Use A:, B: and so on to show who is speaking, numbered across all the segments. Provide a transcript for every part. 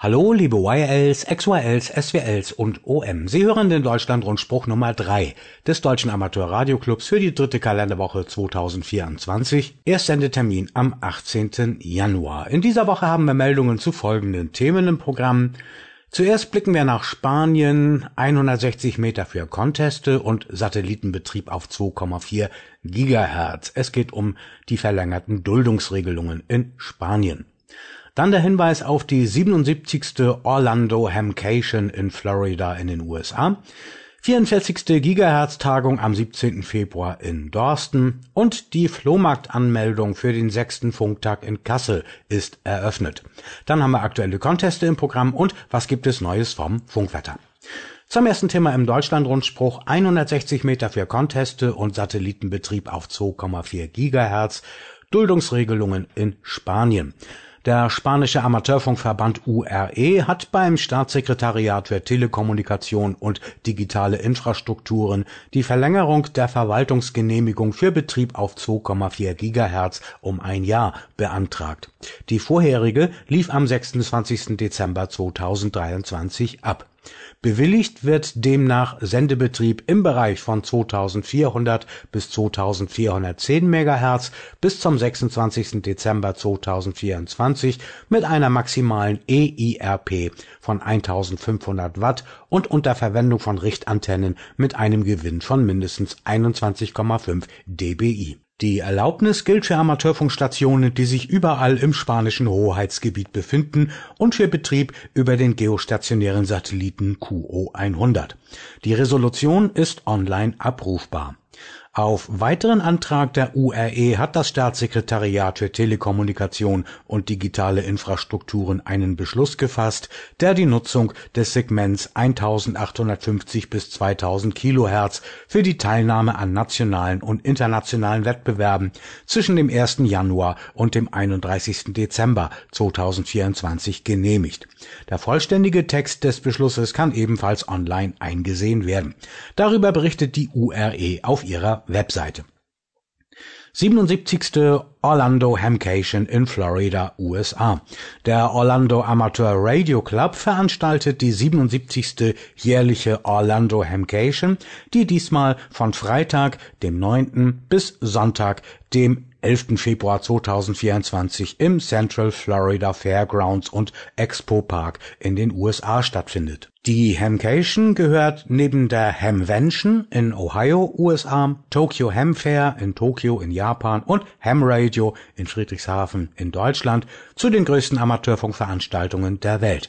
A: Hallo, liebe YLs, XYLs, SWLs und OM. Sie hören den Deutschlandrundspruch Nummer 3 des Deutschen Amateurradioclubs für die dritte Kalenderwoche 2024. Erstsendetermin am 18. Januar. In dieser Woche haben wir Meldungen zu folgenden Themen im Programm. Zuerst blicken wir nach Spanien, 160 Meter für Conteste und Satellitenbetrieb auf 2,4 Gigahertz. Es geht um die verlängerten Duldungsregelungen in Spanien. Dann der Hinweis auf die 77. Orlando Hamcation in Florida in den USA, 44. Gigahertz-Tagung am 17. Februar in Dorsten und die Flohmarktanmeldung für den sechsten Funktag in Kassel ist eröffnet. Dann haben wir aktuelle Conteste im Programm und was gibt es Neues vom Funkwetter. Zum ersten Thema im Deutschlandrundspruch 160 Meter für Conteste und Satellitenbetrieb auf 2,4 Gigahertz, Duldungsregelungen in Spanien. Der spanische Amateurfunkverband URE hat beim Staatssekretariat für Telekommunikation und digitale Infrastrukturen die Verlängerung der Verwaltungsgenehmigung für Betrieb auf 2,4 Gigahertz um ein Jahr beantragt. Die vorherige lief am 26. Dezember 2023 ab Bewilligt wird demnach Sendebetrieb im Bereich von 2400 bis 2410 MHz bis zum 26. Dezember 2024 mit einer maximalen EIRP von 1500 Watt und unter Verwendung von Richtantennen mit einem Gewinn von mindestens 21,5 dBi die Erlaubnis gilt für Amateurfunkstationen, die sich überall im spanischen Hoheitsgebiet befinden und für Betrieb über den geostationären Satelliten QO100. Die Resolution ist online abrufbar auf weiteren Antrag der URE hat das Staatssekretariat für Telekommunikation und digitale Infrastrukturen einen Beschluss gefasst, der die Nutzung des Segments 1850 bis 2000 Kilohertz für die Teilnahme an nationalen und internationalen Wettbewerben zwischen dem 1. Januar und dem 31. Dezember 2024 genehmigt. Der vollständige Text des Beschlusses kann ebenfalls online eingesehen werden. Darüber berichtet die URE auf ihrer Webseite. 77. Orlando Hamcation in Florida, USA. Der Orlando Amateur Radio Club veranstaltet die 77. jährliche Orlando Hamcation, die diesmal von Freitag, dem 9. bis Sonntag, dem 11. Februar 2024 im Central Florida Fairgrounds und Expo Park in den USA stattfindet. Die Hamcation gehört neben der Hamvention in Ohio, USA, Tokyo Ham Fair in Tokio in Japan und Ham Radio in Friedrichshafen in Deutschland zu den größten Amateurfunkveranstaltungen der Welt.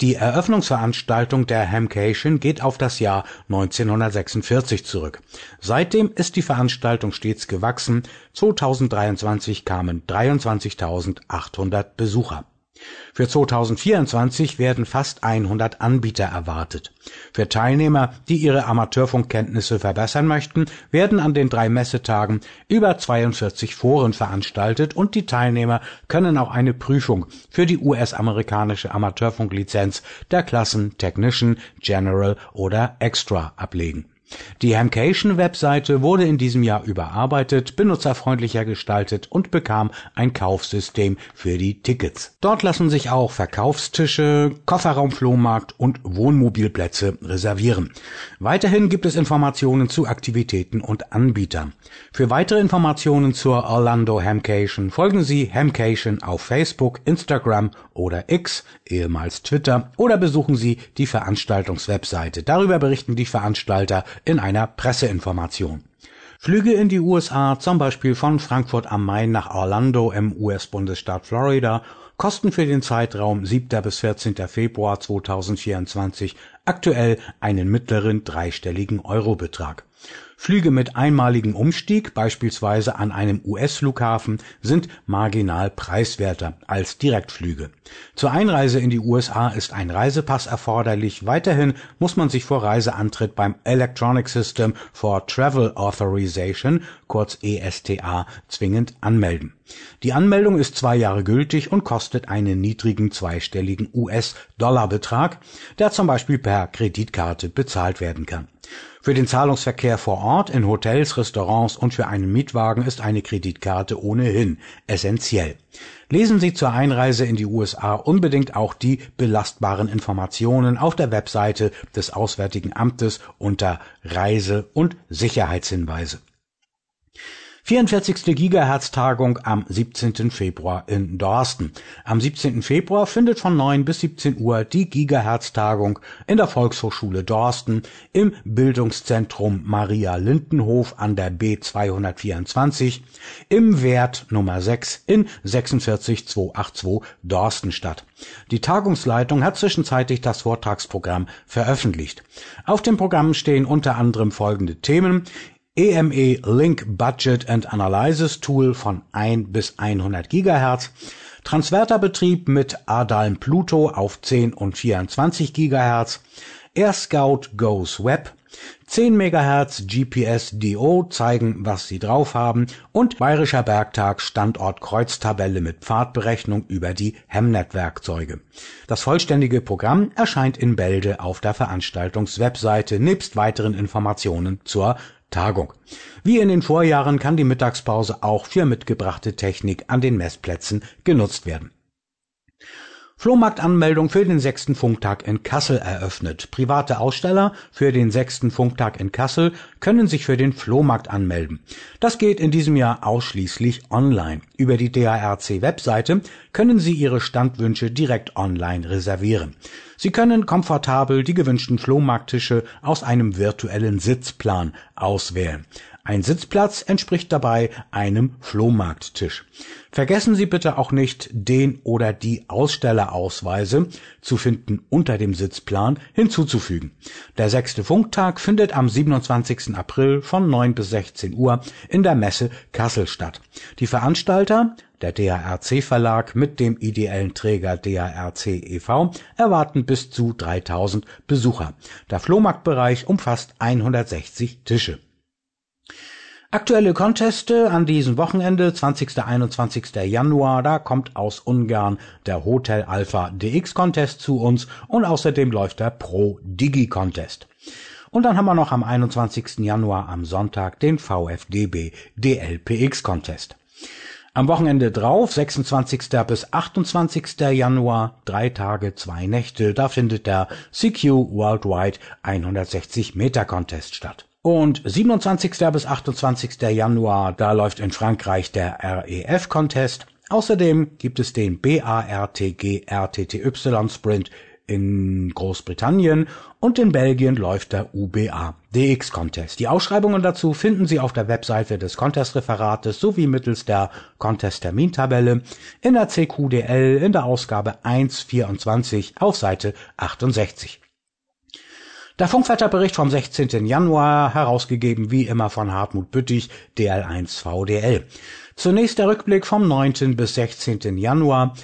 A: Die Eröffnungsveranstaltung der Hamcation geht auf das Jahr 1946 zurück. Seitdem ist die Veranstaltung stets gewachsen. 2023 kamen 23.800 Besucher für 2024 werden fast 100 Anbieter erwartet. Für Teilnehmer, die ihre Amateurfunkkenntnisse verbessern möchten, werden an den drei Messetagen über 42 Foren veranstaltet und die Teilnehmer können auch eine Prüfung für die US-amerikanische Amateurfunklizenz der Klassen Technician, General oder Extra ablegen die Hamcation-Webseite wurde in diesem Jahr überarbeitet, benutzerfreundlicher gestaltet und bekam ein Kaufsystem für die Tickets. Dort lassen sich auch Verkaufstische, Kofferraumflohmarkt und Wohnmobilplätze reservieren. Weiterhin gibt es Informationen zu Aktivitäten und Anbietern. Für weitere Informationen zur Orlando Hamcation folgen Sie Hamcation auf Facebook, Instagram oder X, ehemals Twitter, oder besuchen Sie die Veranstaltungswebseite. Darüber berichten die Veranstalter in einer Presseinformation. Flüge in die USA, zum Beispiel von Frankfurt am Main nach Orlando im US-Bundesstaat Florida, kosten für den Zeitraum 7. bis 14. Februar 2024 aktuell einen mittleren dreistelligen Eurobetrag. Flüge mit einmaligem Umstieg, beispielsweise an einem US-Flughafen, sind marginal preiswerter als Direktflüge. Zur Einreise in die USA ist ein Reisepass erforderlich. Weiterhin muss man sich vor Reiseantritt beim Electronic System for Travel Authorization, kurz ESTA, zwingend anmelden. Die Anmeldung ist zwei Jahre gültig und kostet einen niedrigen zweistelligen US-Dollar-Betrag, der zum Beispiel per Kreditkarte bezahlt werden kann. Für den Zahlungsverkehr vor Ort in Hotels, Restaurants und für einen Mietwagen ist eine Kreditkarte ohnehin essentiell. Lesen Sie zur Einreise in die USA unbedingt auch die belastbaren Informationen auf der Webseite des Auswärtigen Amtes unter Reise- und Sicherheitshinweise. 44. Gigahertz-Tagung am 17. Februar in Dorsten. Am 17. Februar findet von 9 bis 17 Uhr die Gigahertz-Tagung in der Volkshochschule Dorsten im Bildungszentrum Maria Lindenhof an der B224 im Wert Nummer 6 in 46282 Dorsten statt. Die Tagungsleitung hat zwischenzeitlich das Vortragsprogramm veröffentlicht. Auf dem Programm stehen unter anderem folgende Themen EME Link Budget and Analysis Tool von 1 bis 100 GHz, Transverterbetrieb mit ADALM Pluto auf 10 und 24 GHz, AirScout Goes Web, 10 MHz GPS-DO zeigen, was sie drauf haben. Und Bayerischer Bergtag Standort Kreuztabelle mit Pfadberechnung über die Hemnet-Werkzeuge. Das vollständige Programm erscheint in Bälde auf der Veranstaltungswebseite. Nebst weiteren Informationen zur Tagung. Wie in den Vorjahren kann die Mittagspause auch für mitgebrachte Technik an den Messplätzen genutzt werden Flohmarktanmeldung für den sechsten Funktag in Kassel eröffnet. Private Aussteller für den sechsten Funktag in Kassel können sich für den Flohmarkt anmelden. Das geht in diesem Jahr ausschließlich online. Über die DARC-Webseite können Sie Ihre Standwünsche direkt online reservieren. Sie können komfortabel die gewünschten Flohmarkttische aus einem virtuellen Sitzplan auswählen. Ein Sitzplatz entspricht dabei einem Flohmarkttisch. Vergessen Sie bitte auch nicht den oder die Ausstellerausweise, zu finden unter dem Sitzplan, hinzuzufügen. Der sechste Funktag findet am 27. April von 9 bis 16 Uhr in der Messe Kassel statt. Die Veranstalter der DARC Verlag mit dem ideellen Träger DARC e.V. erwarten bis zu 3000 Besucher. Der Flohmarktbereich umfasst 160 Tische. Aktuelle Conteste an diesem Wochenende, 20. 21. Januar, da kommt aus Ungarn der Hotel Alpha DX Contest zu uns und außerdem läuft der Pro Digi Contest. Und dann haben wir noch am 21. Januar am Sonntag den VfDB DLPX Contest. Am Wochenende drauf, 26. bis 28. Januar, drei Tage, zwei Nächte, da findet der CQ Worldwide 160 Meter Contest statt. Und 27. bis 28. Januar, da läuft in Frankreich der REF-Contest. Außerdem gibt es den BARTG RTTY Sprint in Großbritannien und in Belgien läuft der UBA DX Contest. Die Ausschreibungen dazu finden Sie auf der Webseite des Contest-Referates sowie mittels der Contest-Termintabelle in der CQDL in der Ausgabe 1.24 auf Seite 68. Der Funkwetterbericht vom 16. Januar, herausgegeben wie immer von Hartmut Büttig, DL1 VDL. Zunächst der Rückblick vom 9. bis 16. Januar.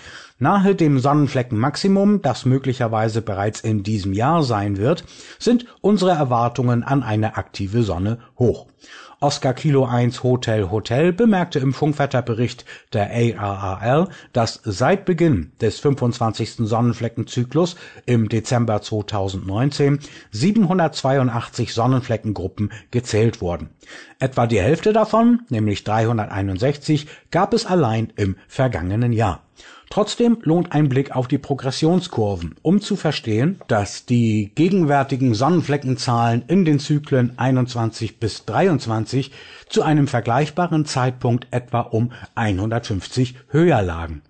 A: Nahe dem Sonnenfleckenmaximum, das möglicherweise bereits in diesem Jahr sein wird, sind unsere Erwartungen an eine aktive Sonne hoch. Oscar Kilo 1 Hotel Hotel bemerkte im Funkwetterbericht der ARRL, dass seit Beginn des 25. Sonnenfleckenzyklus im Dezember 2019 782 Sonnenfleckengruppen gezählt wurden. Etwa die Hälfte davon, nämlich 361, gab es allein im vergangenen Jahr. Trotzdem lohnt ein Blick auf die Progressionskurven, um zu verstehen, dass die gegenwärtigen Sonnenfleckenzahlen in den Zyklen 21 bis 23 zu einem vergleichbaren Zeitpunkt etwa um 150 höher lagen.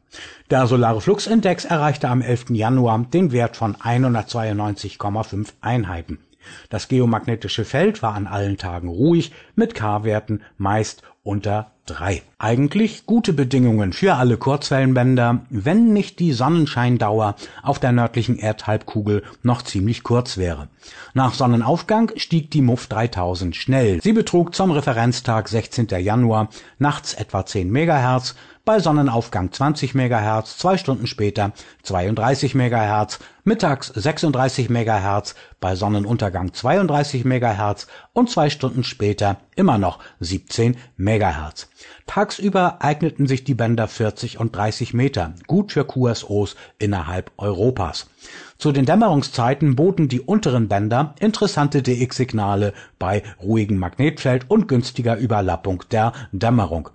A: Der Solare Flux Index erreichte am 11. Januar den Wert von 192,5 Einheiten. Das geomagnetische Feld war an allen Tagen ruhig mit K-Werten meist unter drei. Eigentlich gute Bedingungen für alle Kurzwellenbänder, wenn nicht die Sonnenscheindauer auf der nördlichen Erdhalbkugel noch ziemlich kurz wäre. Nach Sonnenaufgang stieg die MUF 3000 schnell. Sie betrug zum Referenztag 16. Januar nachts etwa 10 MHz, bei Sonnenaufgang 20 MHz, zwei Stunden später 32 MHz, mittags 36 MHz, bei Sonnenuntergang 32 MHz und zwei Stunden später immer noch 17 MHz. Tagsüber eigneten sich die Bänder 40 und 30 Meter, gut für QSOs innerhalb Europas. Zu den Dämmerungszeiten boten die unteren Bänder interessante DX-Signale bei ruhigem Magnetfeld und günstiger Überlappung der Dämmerung.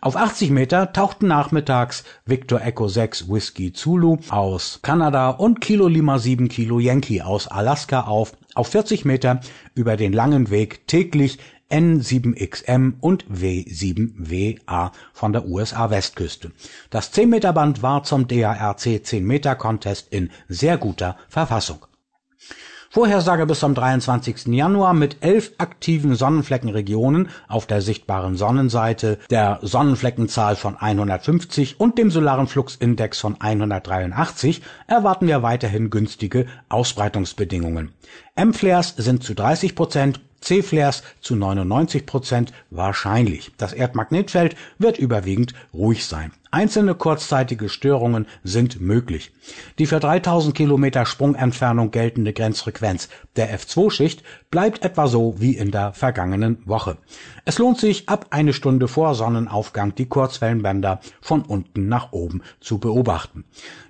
A: Auf 80 Meter tauchten nachmittags Victor Echo 6 Whiskey Zulu aus Kanada und Kilo Lima 7 Kilo Yankee aus Alaska auf, auf 40 Meter über den langen Weg täglich N7XM und W7WA von der USA-Westküste. Das 10-Meter-Band war zum DARC 10-Meter-Contest in sehr guter Verfassung. Vorhersage bis zum 23. Januar mit elf aktiven Sonnenfleckenregionen auf der sichtbaren Sonnenseite, der Sonnenfleckenzahl von 150 und dem solaren Fluxindex von 183 erwarten wir weiterhin günstige Ausbreitungsbedingungen. M-Flares sind zu 30 Prozent C-Flares zu 99 Prozent wahrscheinlich. Das Erdmagnetfeld wird überwiegend ruhig sein. Einzelne kurzzeitige Störungen sind möglich. Die für 3000 Kilometer Sprungentfernung geltende Grenzfrequenz der F2-Schicht bleibt etwa so wie in der vergangenen Woche. Es lohnt sich, ab eine Stunde vor Sonnenaufgang die Kurzwellenbänder von unten nach oben zu beobachten.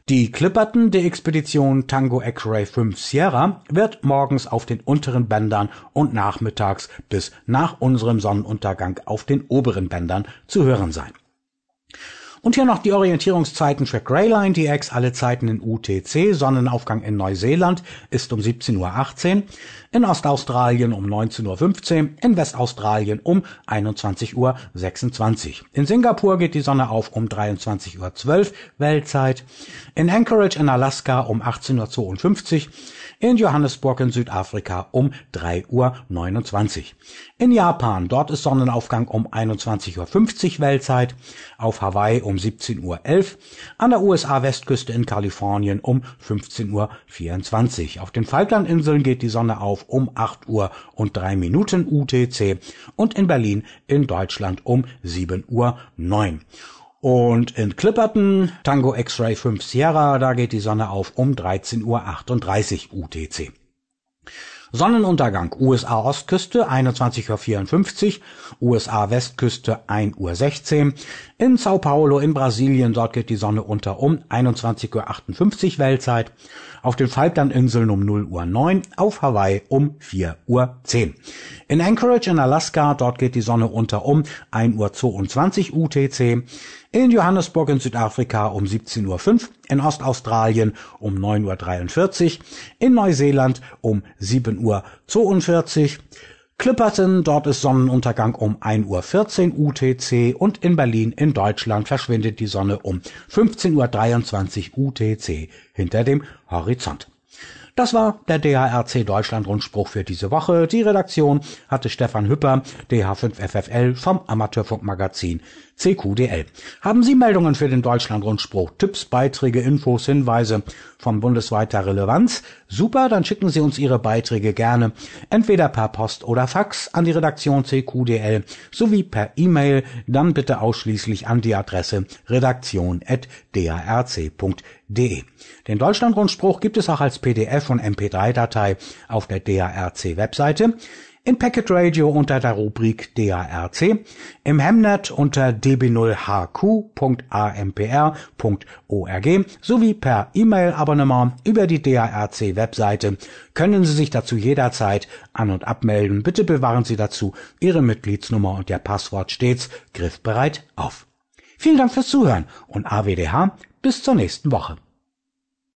A: Die Clipperton der Expedition Tango X-Ray 5 Sierra wird morgens auf den unteren Bändern und nachmittags bis nach unserem Sonnenuntergang auf den oberen Bändern zu hören sein. Und hier noch die Orientierungszeiten für Greyline DX, alle Zeiten in UTC. Sonnenaufgang in Neuseeland ist um 17.18 Uhr, in Ostaustralien um 19.15 Uhr, in Westaustralien um 21.26 Uhr. In Singapur geht die Sonne auf um 23.12 Uhr Weltzeit, in Anchorage in Alaska um 18.52 Uhr, in Johannesburg in Südafrika um 3.29 Uhr. In Japan, dort ist Sonnenaufgang um 21.50 Uhr Weltzeit, auf Hawaii um 17.11 Uhr, an der USA-Westküste in Kalifornien um 15.24 Uhr. Auf den Falklandinseln geht die Sonne auf um 8 Uhr und 3 Minuten UTC und in Berlin in Deutschland um 7 Uhr 9. Und in Clipperton, Tango X-Ray 5 Sierra, da geht die Sonne auf um 13.38 Uhr UTC. Sonnenuntergang USA Ostküste 21.54 Uhr, USA Westküste 1.16 Uhr. In Sao Paulo in Brasilien, dort geht die Sonne unter um 21.58 Uhr Weltzeit. Auf den Falklandinseln um 0 Uhr 9, auf Hawaii um 4 Uhr 10. In Anchorage in Alaska, dort geht die Sonne unter um 1 Uhr 22 UTC. In Johannesburg in Südafrika um 17.05 Uhr, in Ostaustralien um 9.43 Uhr, in Neuseeland um 7.42 Uhr, Clipperton, dort ist Sonnenuntergang um 1.14 Uhr UTC und in Berlin in Deutschland verschwindet die Sonne um 15.23 Uhr UTC hinter dem Horizont. Das war der DHRC Deutschland Rundspruch für diese Woche. Die Redaktion hatte Stefan Hüpper, DH5FFL vom Amateurfunkmagazin CQDL. Haben Sie Meldungen für den Deutschlandrundspruch, Tipps, Beiträge, Infos, Hinweise von bundesweiter Relevanz? Super, dann schicken Sie uns Ihre Beiträge gerne entweder per Post oder Fax an die Redaktion CQDL sowie per E-Mail, dann bitte ausschließlich an die Adresse redaktion.darc.de. Den Deutschlandrundspruch gibt es auch als PDF und MP3-Datei auf der DARC-Webseite in Packet Radio unter der Rubrik DARC, im Hemnet unter db0hq.ampr.org sowie per E-Mail-Abonnement über die DARC-Webseite können Sie sich dazu jederzeit an- und abmelden. Bitte bewahren Sie dazu Ihre Mitgliedsnummer und Ihr Passwort stets griffbereit auf. Vielen Dank fürs Zuhören und AWDH bis zur nächsten Woche.